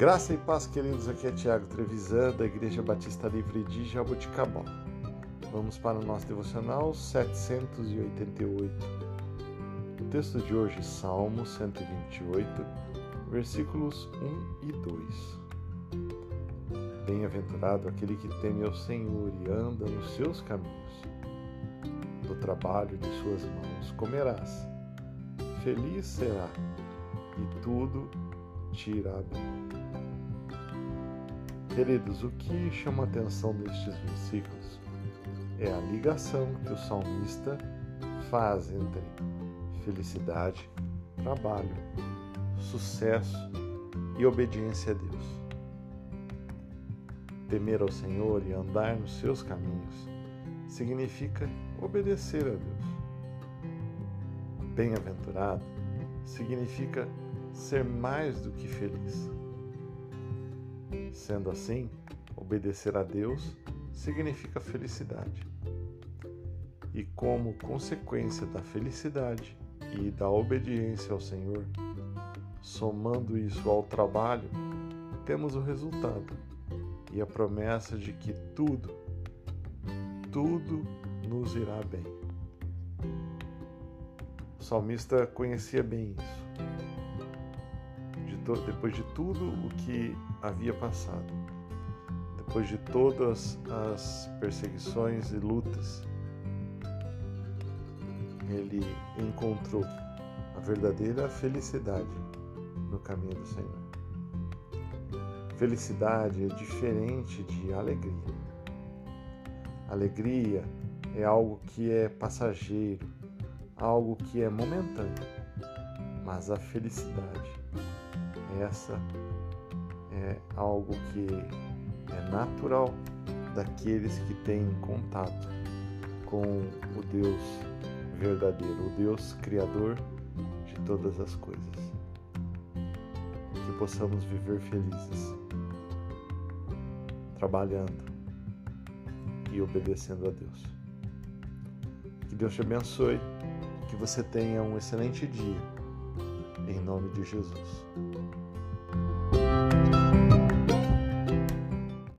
Graça e paz, queridos. Aqui é Tiago Trevisan, da Igreja Batista Livre de Jaboticabal. Vamos para o nosso devocional 788. O texto de hoje, Salmo 128, versículos 1 e 2. Bem-aventurado aquele que teme ao Senhor e anda nos seus caminhos. Do trabalho de suas mãos comerás. Feliz será e tudo bem. Queridos, o que chama atenção nestes versículos é a ligação que o salmista faz entre felicidade, trabalho, sucesso e obediência a Deus. Temer ao Senhor e andar nos seus caminhos significa obedecer a Deus. Bem-aventurado significa ser mais do que feliz. Sendo assim, obedecer a Deus significa felicidade. E como consequência da felicidade e da obediência ao Senhor, somando isso ao trabalho, temos o resultado e a promessa de que tudo, tudo nos irá bem. O salmista conhecia bem isso depois de tudo o que havia passado, depois de todas as perseguições e lutas, ele encontrou a verdadeira felicidade no caminho do Senhor. Felicidade é diferente de alegria. Alegria é algo que é passageiro, algo que é momentâneo, mas a felicidade essa é algo que é natural daqueles que têm contato com o Deus verdadeiro, o Deus criador de todas as coisas. Que possamos viver felizes, trabalhando e obedecendo a Deus. Que Deus te abençoe, que você tenha um excelente dia. Em nome de Jesus. Bye.